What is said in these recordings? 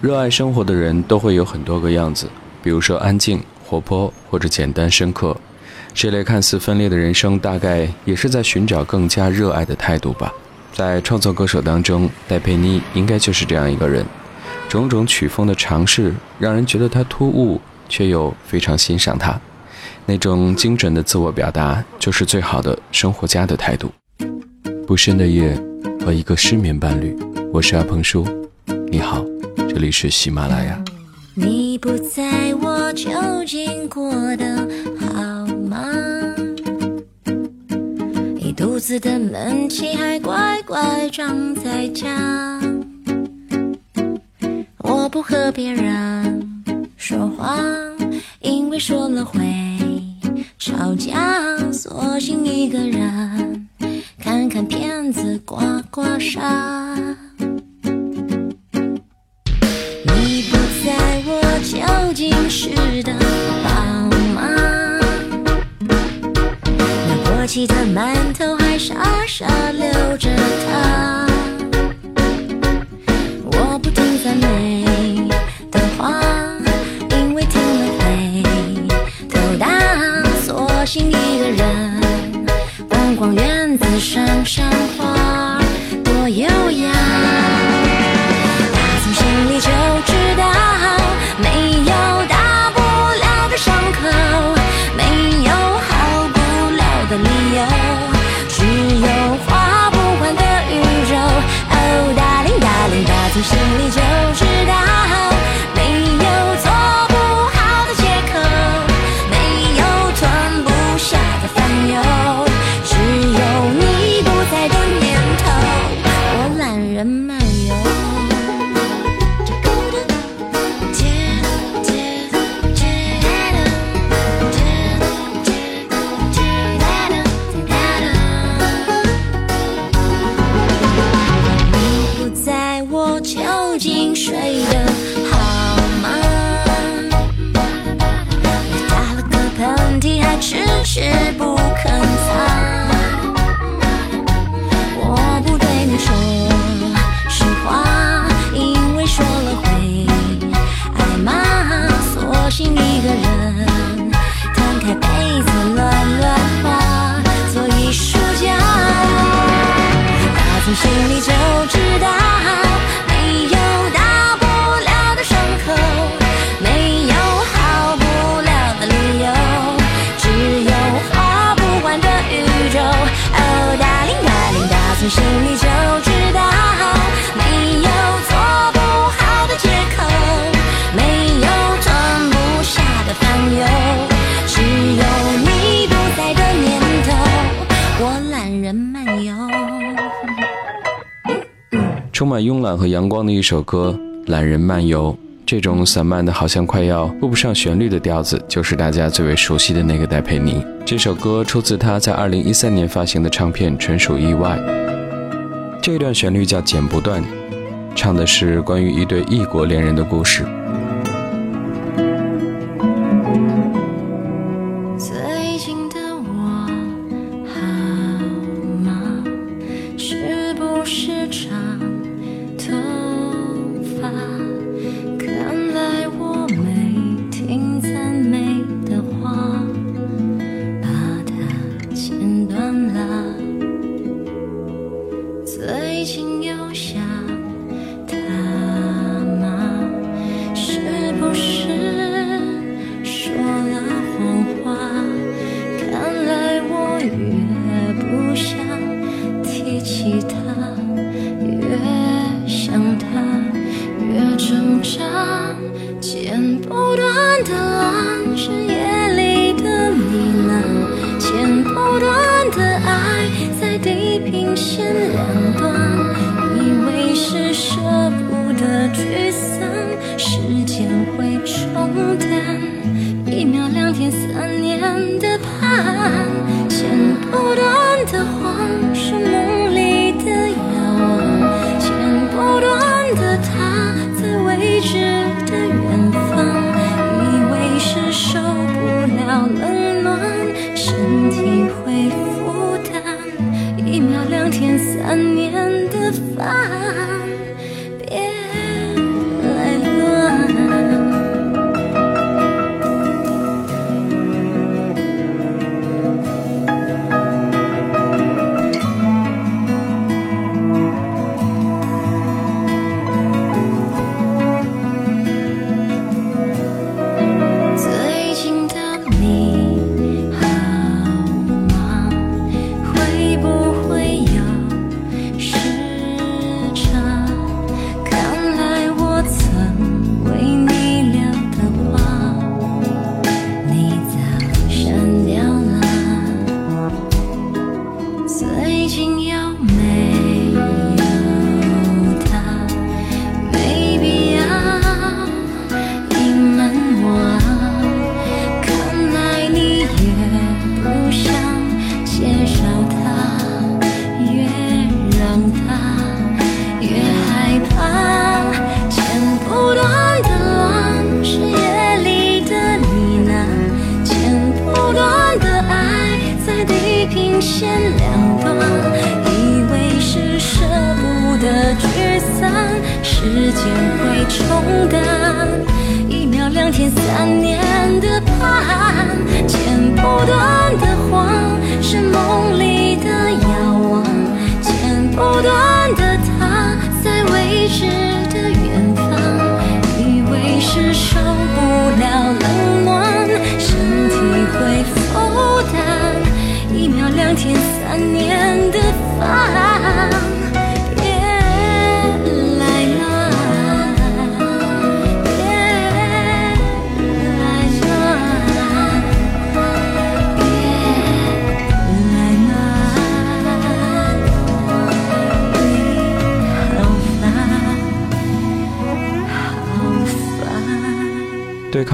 热爱生活的人都会有很多个样子，比如说安静、活泼或者简单深刻。这类看似分裂的人生，大概也是在寻找更加热爱的态度吧。在创作歌手当中，戴佩妮应该就是这样一个人。种种曲风的尝试，让人觉得他突兀，却又非常欣赏他。那种精准的自我表达，就是最好的生活家的态度。不深的夜和一个失眠伴侣，我是阿鹏叔。你好，里是喜马拉雅。你不在我究竟过得好吗？一肚子的闷气还乖乖装在家。我不和别人说话，因为说了会吵架，索性一个人看看片子，刮刮痧。气的馒头还傻傻。慵懒和阳光的一首歌《懒人漫游》，这种散漫的好像快要顾不上旋律的调子，就是大家最为熟悉的那个戴佩妮。这首歌出自她在2013年发行的唱片《纯属意外》。这段旋律叫《剪不断》，唱的是关于一对异国恋人的故事。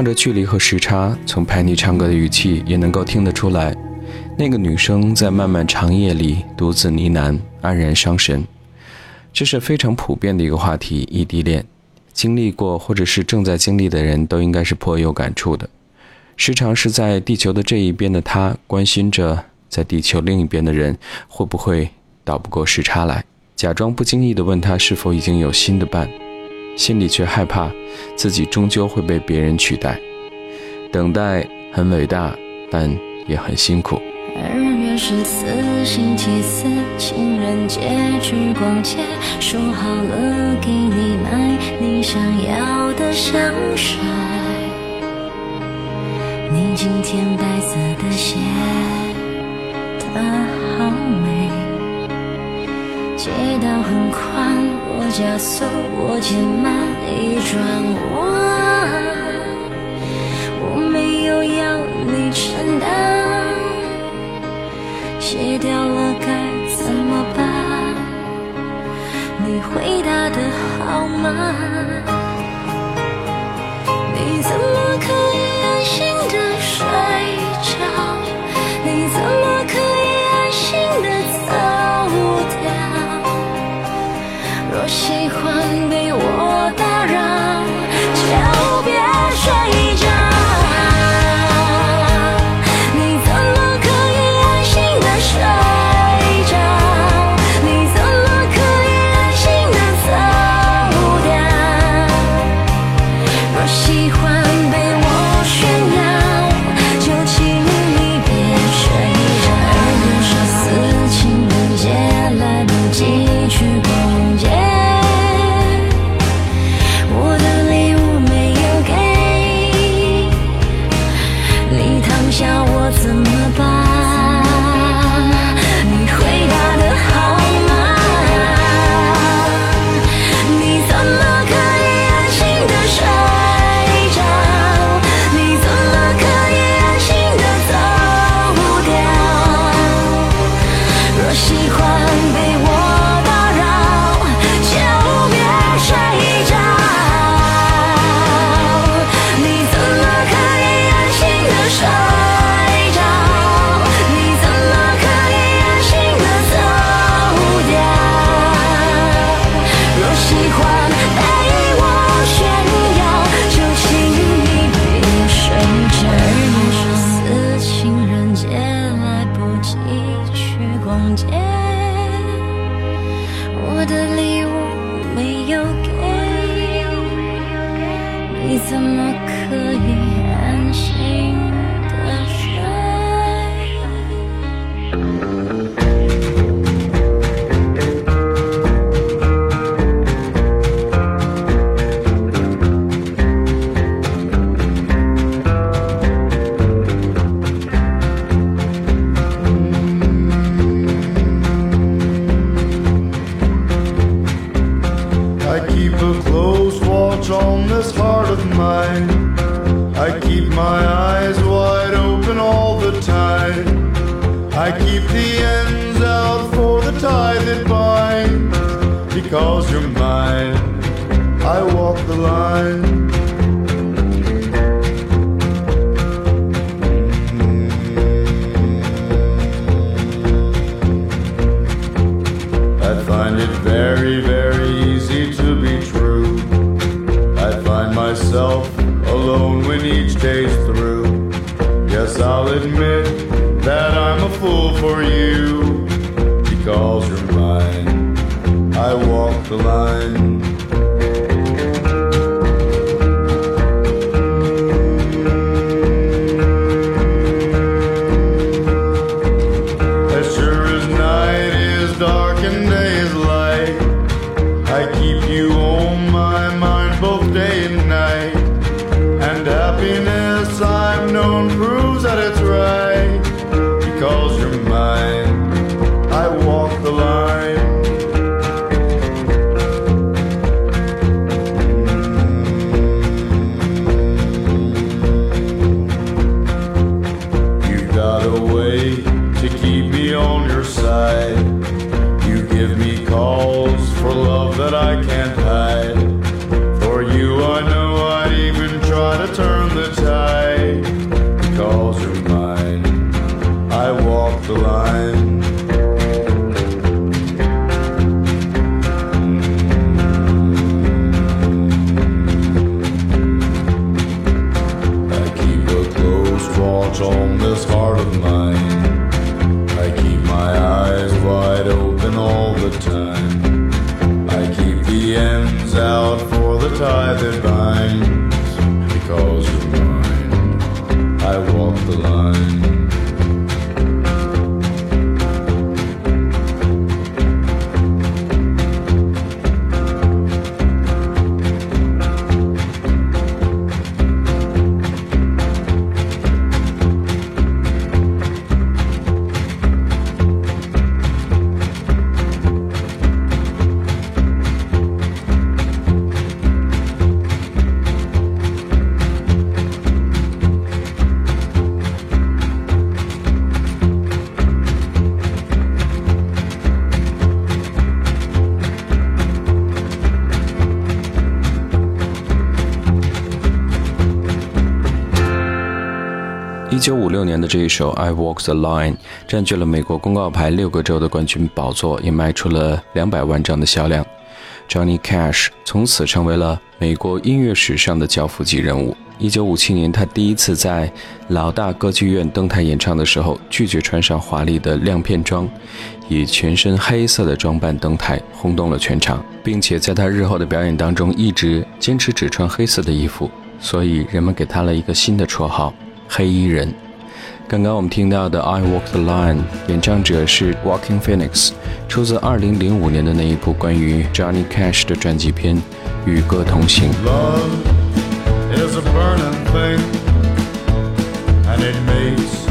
烦。对抗着距离和时差，从拍你唱歌的语气也能够听得出来，那个女生在漫漫长夜里独自呢喃，黯然伤神。这是非常普遍的一个话题，异地恋。经历过或者是正在经历的人都应该是颇有感触的。时常是在地球的这一边的他，关心着在地球另一边的人会不会倒不过时差来，假装不经意地问他是否已经有新的伴，心里却害怕自己终究会被别人取代。等待很伟大，但也很辛苦。二月十四，星期四，情人节去逛街，说好了给你买你想要的香水。你今天白色的鞋，它好美。街道很宽，加速，我减慢，一转弯，我没有要你承担。卸掉了该怎么办？你回答的好慢，Myself alone when each day's through. Yes, I'll admit that I'm a fool for you. Because you're mine, I walk the line. calls for love that I can't hide. 六年的这一首《I Walk the Line》占据了美国公告牌六个州的冠军宝座，也卖出了两百万张的销量。Johnny Cash 从此成为了美国音乐史上的教父级人物。一九五七年，他第一次在老大歌剧院登台演唱的时候，拒绝穿上华丽的亮片装，以全身黑色的装扮登台，轰动了全场，并且在他日后的表演当中一直坚持只穿黑色的衣服，所以人们给他了一个新的绰号。黑衣人。刚刚我们听到的《I Walk the Line》，演唱者是 Walking Phoenix，出自2005年的那一部关于 Johnny Cash 的传记片《与歌同行》。Love is a burning thing, and it makes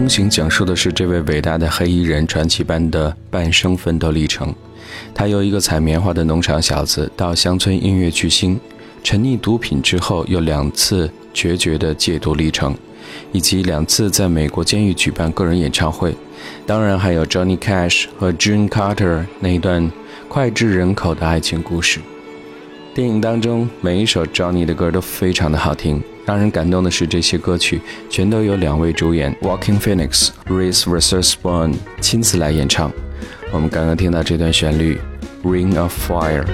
与歌同行讲述的是这位伟大的黑衣人传奇般的半生奋斗历程。他由一个采棉花的农场小子到乡村音乐巨星，沉溺毒品之后又两次决绝的戒毒历程，以及两次在美国监狱举办个人演唱会，当然还有 Johnny Cash 和 June Carter 那一段脍炙人口的爱情故事。电影当中每一首 Johnny 的歌都非常的好听，让人感动的是这些歌曲全都有两位主演 Walking Phoenix、Reese Witherspoon 亲自来演唱。我们刚刚听到这段旋律《Ring of Fire》。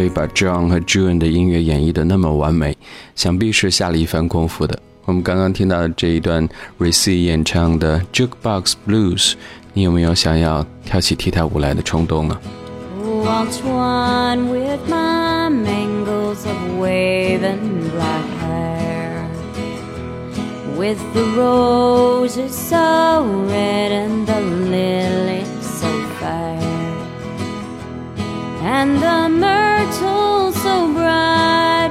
可以把 John 和 June 的音乐演绎的那么完美，想必是下了一番功夫的。我们刚刚听到的这一段 Reese 演唱的 Jukebox Blues，你有没有想要跳起踢踏舞来的冲动呢？Walked one with my mangles of waving black hair, with the roses so red and the lilies so fair, and the myrrh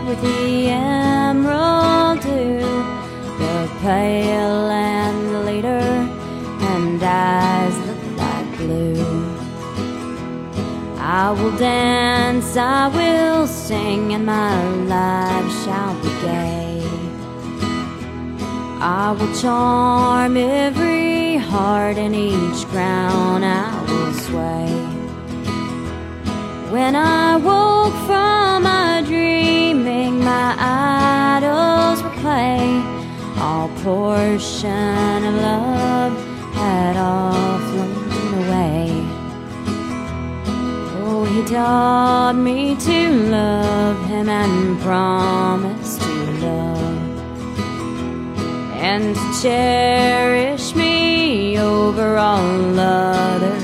with the emerald dew, the pale and leader, and eyes look like blue. I will dance, I will sing, and my life shall be gay. I will charm every heart, and each crown I will sway. When I woke from my dreaming, my idols were clay. All portion of love had all flown away. Oh, he taught me to love him and promise to love and to cherish me over all others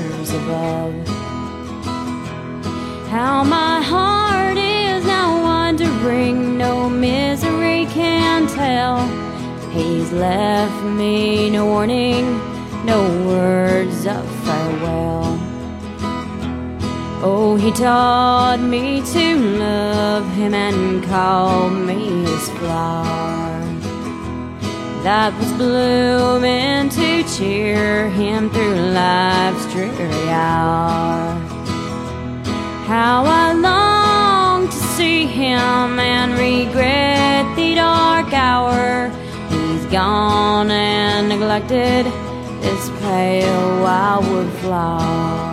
How my heart is now wandering, no misery can tell. He's left me no warning, no words of farewell. Oh, he taught me to love him and called me his flower that was blooming to cheer him through life's dreary hour. How I long to see him and regret the dark hour. He's gone and neglected this pale wildwood flower.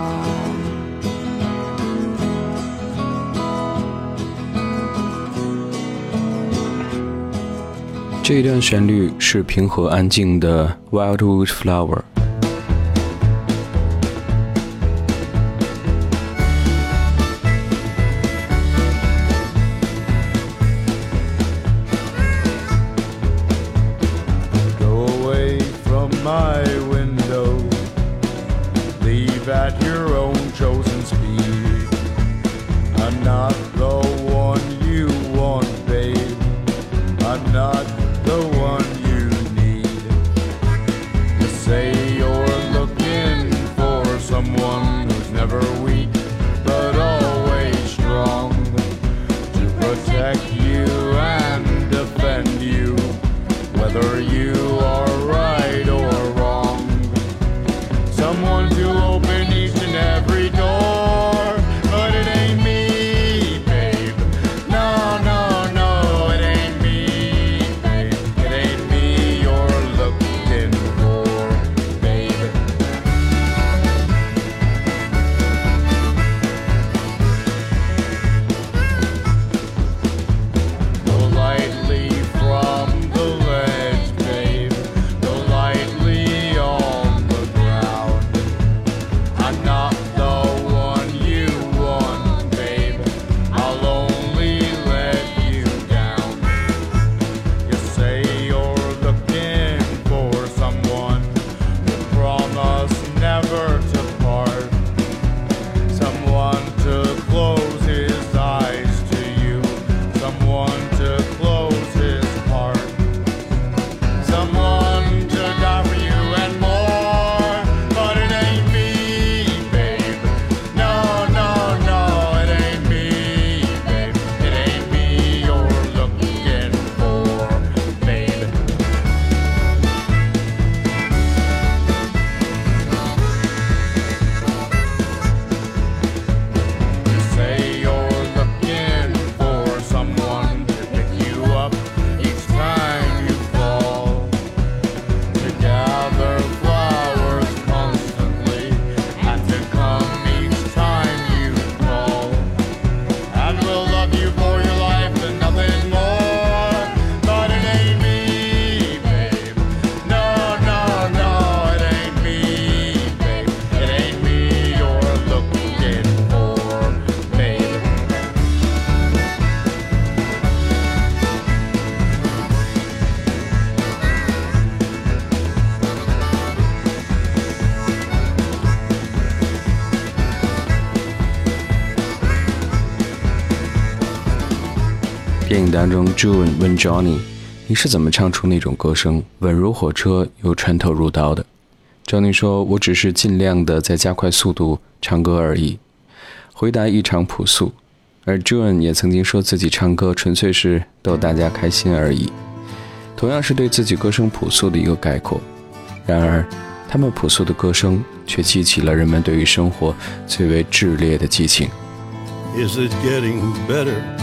这一段旋律是平和安静的 Wildwood Flower。 never 当中，June 问 Johnny：“ 你是怎么唱出那种歌声，稳如火车又穿透入刀的？”Johnny 说：“我只是尽量的在加快速度唱歌而已。”回答异常朴素。而 June 也曾经说自己唱歌纯粹是逗大家开心而已，同样是对自己歌声朴素的一个概括。然而，他们朴素的歌声却激起了人们对于生活最为炽烈的激情。Is it getting better?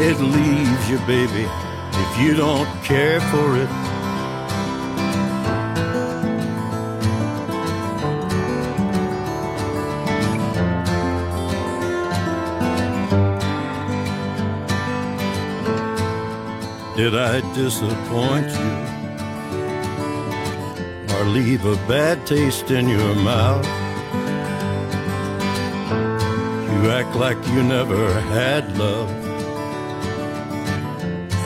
It leaves you, baby, if you don't care for it. Did I disappoint you? Or leave a bad taste in your mouth? You act like you never had love.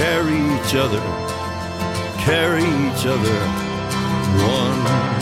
carry each other, carry each other. One